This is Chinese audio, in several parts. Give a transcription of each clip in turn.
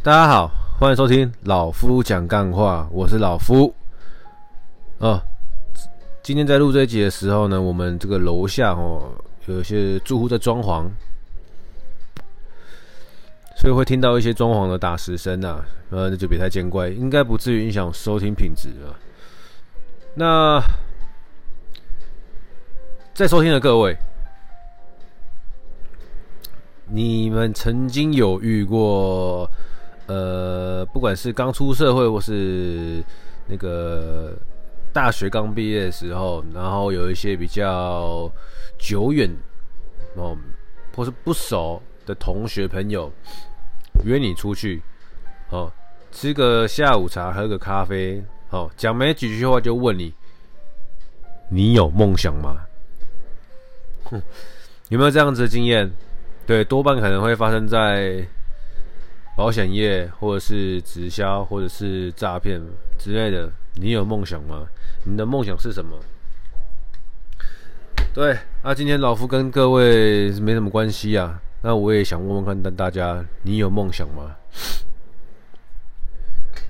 大家好，欢迎收听老夫讲干话，我是老夫。哦，今天在录这一集的时候呢，我们这个楼下哦，有一些住户在装潢，所以会听到一些装潢的打石声啊，呃，那就别太见怪，应该不至于影响收听品质啊。那在收听的各位。你们曾经有遇过，呃，不管是刚出社会，或是那个大学刚毕业的时候，然后有一些比较久远哦，或是不熟的同学朋友约你出去，哦，吃个下午茶，喝个咖啡，哦，讲没几句话就问你，你有梦想吗？哼，有没有这样子的经验？对，多半可能会发生在保险业，或者是直销，或者是诈骗之类的。你有梦想吗？你的梦想是什么？对，那、啊、今天老夫跟各位没什么关系啊。那我也想问问看大家，你有梦想吗？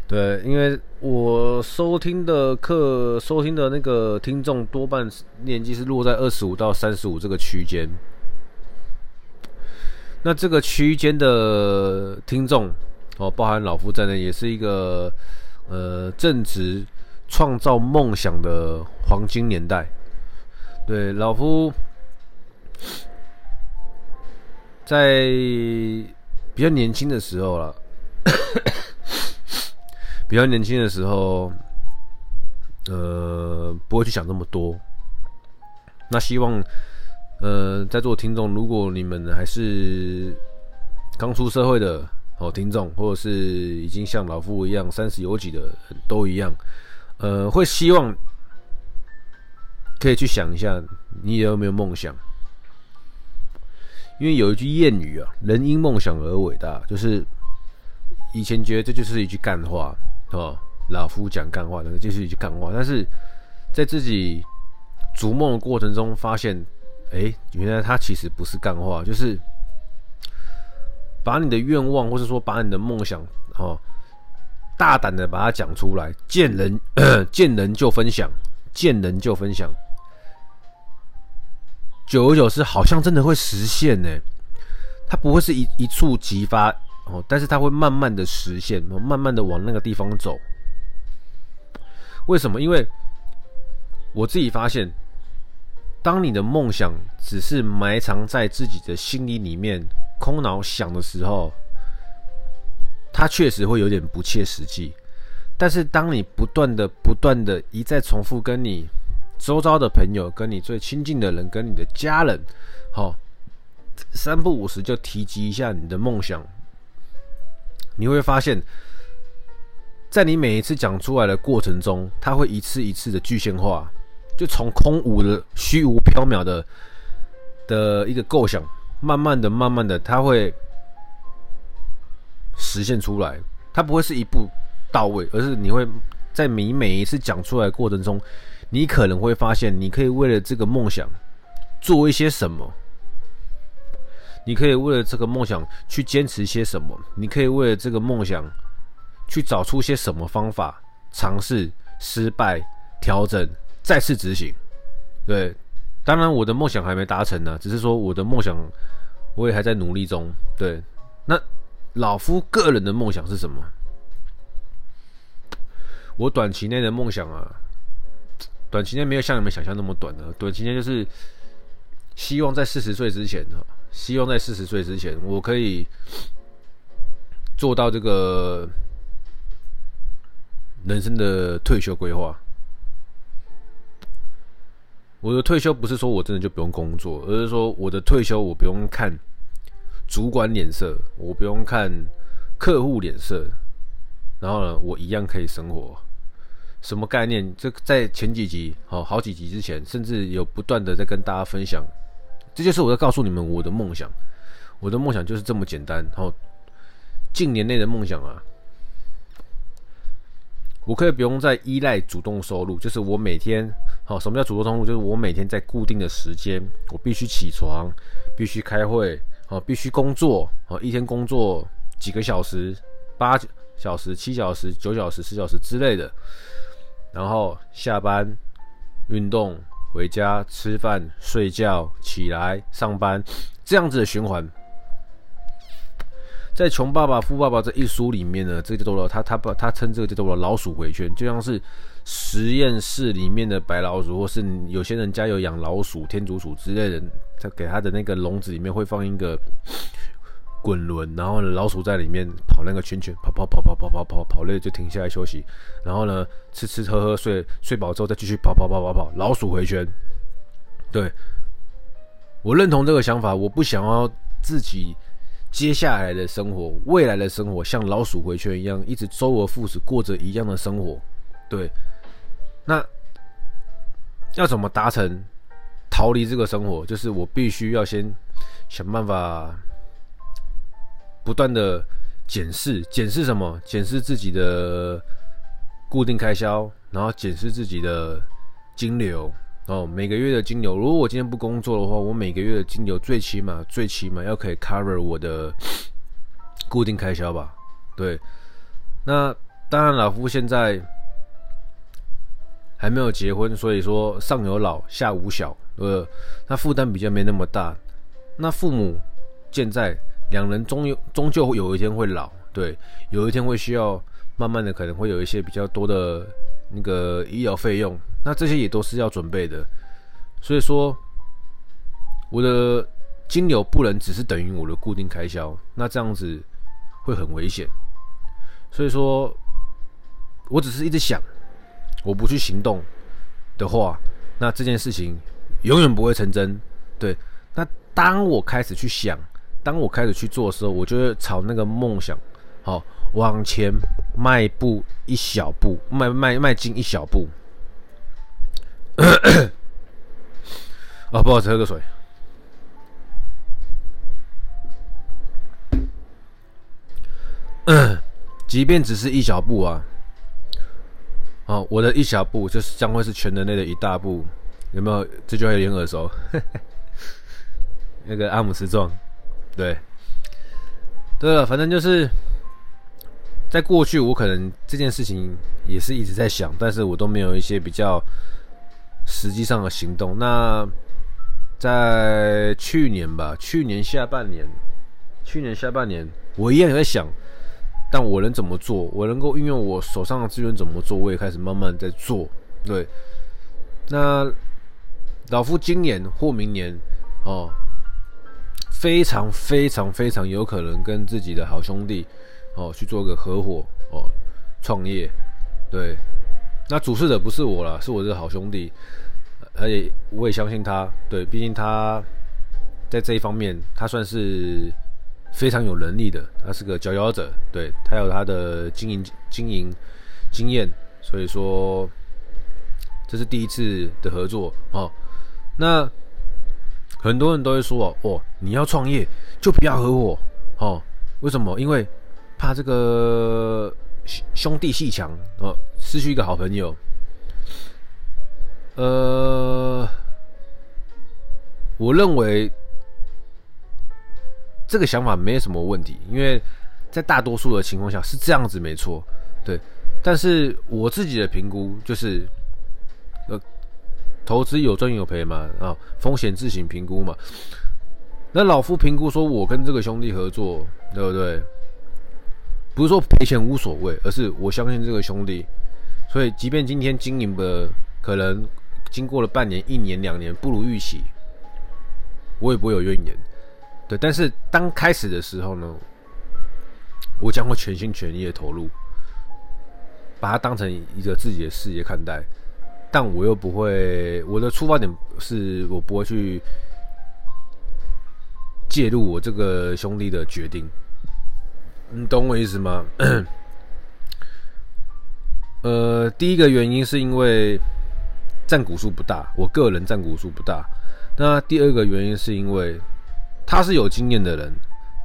对，因为我收听的课，收听的那个听众多半年纪是落在二十五到三十五这个区间。那这个区间的听众哦，包含老夫在内，也是一个呃正值创造梦想的黄金年代。对，老夫在比较年轻的时候了，比较年轻的时候，呃，不会去想那么多。那希望。呃，在座听众，如果你们还是刚出社会的好听众，或者是已经像老夫一样三十有几的，都一样，呃，会希望可以去想一下，你有没有梦想？因为有一句谚语啊，“人因梦想而伟大”，就是以前觉得这就是一句干话哦，老夫讲干话，那就是一句干话，但是在自己逐梦的过程中发现。哎，原来他其实不是干话，就是把你的愿望，或是说把你的梦想，哦，大胆的把它讲出来，见人 见人就分享，见人就分享，久而久之，好像真的会实现呢。它不会是一一触即发哦，但是它会慢慢的实现，慢慢的往那个地方走。为什么？因为我自己发现。当你的梦想只是埋藏在自己的心里里面，空脑想的时候，它确实会有点不切实际。但是，当你不断的、不断的一再重复跟你周遭的朋友、跟你最亲近的人、跟你的家人，好，三不五时就提及一下你的梦想，你会发现，在你每一次讲出来的过程中，它会一次一次的具象化。就从空无的虚无缥缈的的一个构想，慢慢的、慢慢的，它会实现出来。它不会是一步到位，而是你会在你每一次讲出来过程中，你可能会发现，你可以为了这个梦想做一些什么，你可以为了这个梦想去坚持些什么，你可以为了这个梦想去找出些什么方法，尝试、失败、调整。再次执行，对，当然我的梦想还没达成呢，只是说我的梦想我也还在努力中。对，那老夫个人的梦想是什么？我短期内的梦想啊，短期内没有像你们想象那么短的，短期内就是希望在四十岁之前呢，希望在四十岁之前，我可以做到这个人生的退休规划。我的退休不是说我真的就不用工作，而是说我的退休我不用看主管脸色，我不用看客户脸色，然后呢，我一样可以生活。什么概念？这在前几集，好好几集之前，甚至有不断的在跟大家分享。这就是我在告诉你们我的梦想，我的梦想就是这么简单。哦近年内的梦想啊。我可以不用再依赖主动收入，就是我每天，好，什么叫主动通路？就是我每天在固定的时间，我必须起床，必须开会，好，必须工作，好，一天工作几个小时，八小时、七小时、九小时、十小时之类的，然后下班、运动、回家、吃饭、睡觉、起来、上班，这样子的循环。在《穷爸爸富爸爸》这一书里面呢，这个叫做他他把他称这个叫做老鼠回圈，就像是实验室里面的白老鼠，或是有些人家有养老鼠、天竺鼠之类的，他给他的那个笼子里面会放一个滚轮，然后呢，老鼠在里面跑那个圈圈，跑跑跑跑跑跑跑跑累就停下来休息，然后呢，吃吃喝喝睡睡饱之后再继续跑跑跑跑跑，老鼠回圈。对，我认同这个想法，我不想要自己。接下来的生活，未来的生活，像老鼠回圈一样，一直周而复始过着一样的生活。对，那要怎么达成逃离这个生活？就是我必须要先想办法不断的检视，检视什么？检视自己的固定开销，然后检视自己的金流。哦，每个月的金流，如果我今天不工作的话，我每个月的金流最起码最起码要可以 cover 我的固定开销吧？对，那当然老夫现在还没有结婚，所以说上有老下无小，呃，那负担比较没那么大。那父母健在，两人终有终究有一天会老，对，有一天会需要慢慢的可能会有一些比较多的那个医疗费用。那这些也都是要准备的，所以说我的金流不能只是等于我的固定开销，那这样子会很危险。所以说，我只是一直想，我不去行动的话，那这件事情永远不会成真。对，那当我开始去想，当我开始去做的时候，我就会朝那个梦想，好往前迈步一小步，迈迈迈进一小步。啊，不好意思，喝个水。即便只是一小步啊，哦，我的一小步就是将会是全人类的一大步，有没有？这句话有点耳熟。那个阿姆斯壮，对，对了，反正就是在过去，我可能这件事情也是一直在想，但是我都没有一些比较。实际上的行动，那在去年吧，去年下半年，去年下半年，我一样也在想，但我能怎么做？我能够运用我手上的资源怎么做？我也开始慢慢在做。对，那老夫今年或明年哦，非常非常非常有可能跟自己的好兄弟哦去做个合伙哦，创业，对。那主事者不是我啦，是我这个好兄弟，而且我也相信他。对，毕竟他在这一方面，他算是非常有能力的。他是个佼佼者，对，他有他的经营经营经验，所以说这是第一次的合作哦。那很多人都会说哦，你要创业就不要合伙哦。为什么？因为怕这个。兄弟戏强哦，失去一个好朋友。呃，我认为这个想法没什么问题，因为在大多数的情况下是这样子，没错。对，但是我自己的评估就是，呃，投资有赚有赔嘛，啊，风险自行评估嘛。那老夫评估说，我跟这个兄弟合作，对不对？不是说赔钱无所谓，而是我相信这个兄弟，所以即便今天经营的可能经过了半年、一年、两年不如预期，我也不会有怨言。对，但是当开始的时候呢，我将会全心全意的投入，把它当成一个自己的事业看待，但我又不会，我的出发点是我不会去介入我这个兄弟的决定。你懂我意思吗？呃，第一个原因是因为占股数不大，我个人占股数不大。那第二个原因是因为他是有经验的人，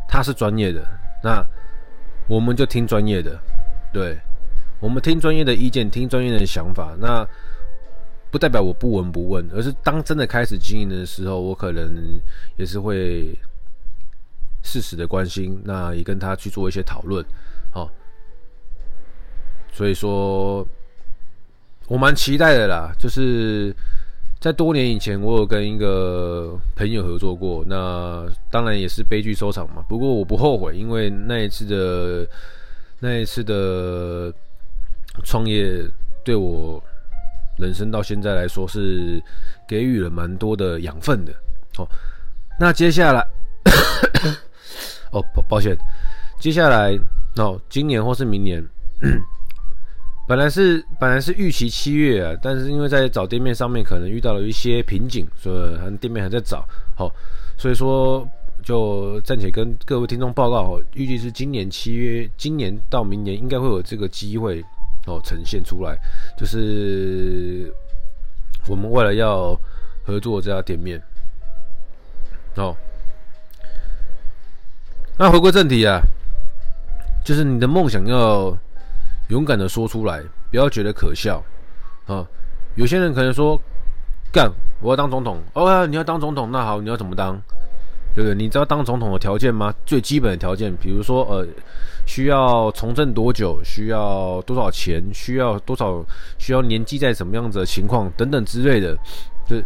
他是专业的，那我们就听专业的，对，我们听专业的意见，听专业的想法。那不代表我不闻不问，而是当真的开始经营的时候，我可能也是会。适时的关心，那也跟他去做一些讨论，好，所以说，我蛮期待的啦。就是在多年以前，我有跟一个朋友合作过，那当然也是悲剧收场嘛。不过我不后悔，因为那一次的那一次的创业，对我人生到现在来说是给予了蛮多的养分的。好，那接下来，哦，抱抱歉，接下来哦，今年或是明年。本来是本来是预期七月啊，但是因为在找店面上面可能遇到了一些瓶颈，所以还店面还在找，好，所以说就暂且跟各位听众报告，预计是今年七月，今年到明年应该会有这个机会哦呈现出来，就是我们为了要合作这家店面，哦，那回归正题啊，就是你的梦想要。勇敢的说出来，不要觉得可笑啊！有些人可能说：“干，我要当总统。”哦，你要当总统，那好，你要怎么当？对不对？你知道当总统的条件吗？最基本的条件，比如说，呃，需要从政多久？需要多少钱？需要多少？需要年纪在什么样子的情况等等之类的。就是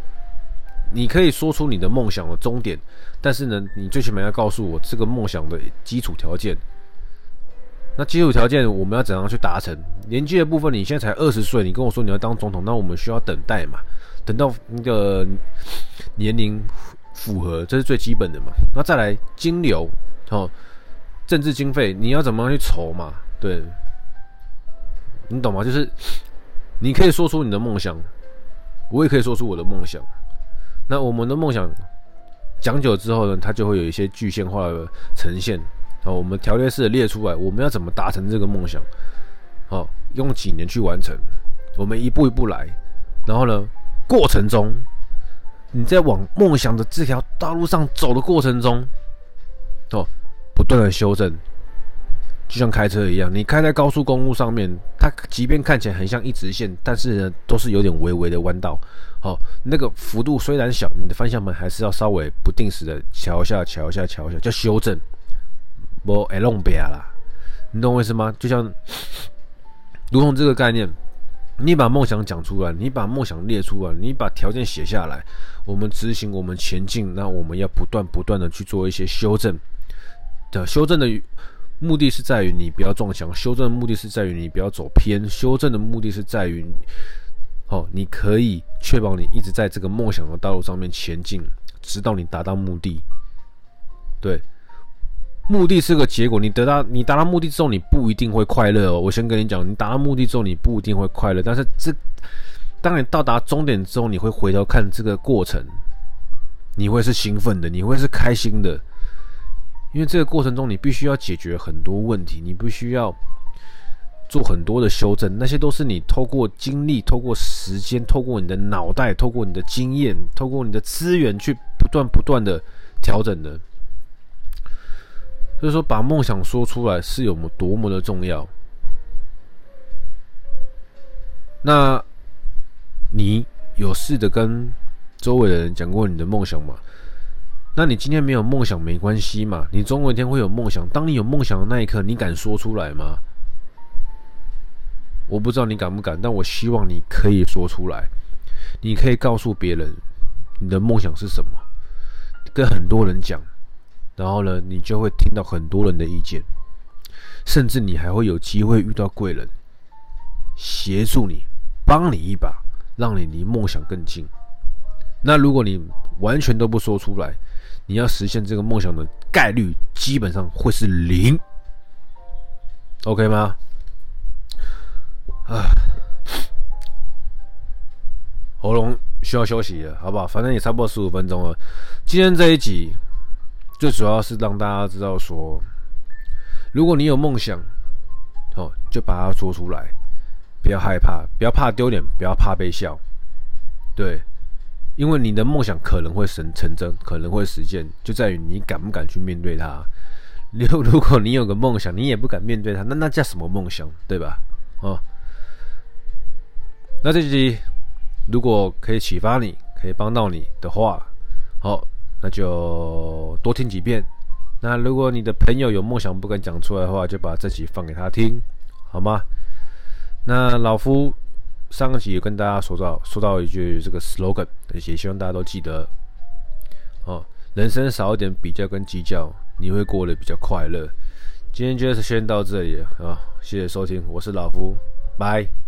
你可以说出你的梦想的终点，但是呢，你最起码要告诉我这个梦想的基础条件。那基础条件我们要怎样去达成？年纪的部分，你现在才二十岁，你跟我说你要当总统，那我们需要等待嘛？等到那个年龄符合，这是最基本的嘛？那再来金流哦，政治经费你要怎么样去筹嘛？对，你懂吗？就是你可以说出你的梦想，我也可以说出我的梦想。那我们的梦想讲久之后呢，它就会有一些具现化的呈现。好，我们条列式的列出来，我们要怎么达成这个梦想？好，用几年去完成？我们一步一步来，然后呢，过程中，你在往梦想的这条道路上走的过程中，哦，不断的修正，就像开车一样，你开在高速公路上面，它即便看起来很像一直线，但是呢，都是有点微微的弯道。好，那个幅度虽然小，你的方向盘还是要稍微不定时的调一下、调一下、调一下，叫修正。不爱弄别啦，你懂我意思吗？就像，如同这个概念，你把梦想讲出来，你把梦想列出来，你把条件写下来，我们执行，我们前进，那我们要不断不断的去做一些修正。的修正的目的是在于你不要撞墙，修正的目的是在于你不要走偏，修正的目的是在于，哦，你可以确保你一直在这个梦想的道路上面前进，直到你达到目的。对。目的是个结果，你得到你达到目的之后，你不一定会快乐哦。我先跟你讲，你达到目的之后，你不一定会快乐。但是这，当你到达终点之后，你会回头看这个过程，你会是兴奋的，你会是开心的，因为这个过程中你必须要解决很多问题，你必须要做很多的修正，那些都是你透过精力、透过时间、透过你的脑袋、透过你的经验、透过你的资源去不断不断的调整的。所以说，把梦想说出来是有多么的重要。那，你有试着跟周围的人讲过你的梦想吗？那你今天没有梦想没关系嘛，你总有一天会有梦想。当你有梦想的那一刻，你敢说出来吗？我不知道你敢不敢，但我希望你可以说出来。你可以告诉别人你的梦想是什么，跟很多人讲。然后呢，你就会听到很多人的意见，甚至你还会有机会遇到贵人，协助你，帮你一把，让你离梦想更近。那如果你完全都不说出来，你要实现这个梦想的概率基本上会是零。OK 吗？啊，喉咙需要休息了，好不好？反正也差不多十五分钟了。今天这一集。最主要是让大家知道说，如果你有梦想，哦，就把它说出来，不要害怕，不要怕丢脸，不要怕被笑，对，因为你的梦想可能会成成真，可能会实现，就在于你敢不敢去面对它。如 如果你有个梦想，你也不敢面对它，那那叫什么梦想，对吧？哦，那这集如果可以启发你，可以帮到你的话，好。那就多听几遍。那如果你的朋友有梦想不敢讲出来的话，就把这集放给他听，好吗？那老夫上个集有跟大家说到说到一句这个 slogan，也希望大家都记得哦，人生少一点比较跟计较，你会过得比较快乐。今天就是先到这里啊，谢谢收听，我是老夫，拜。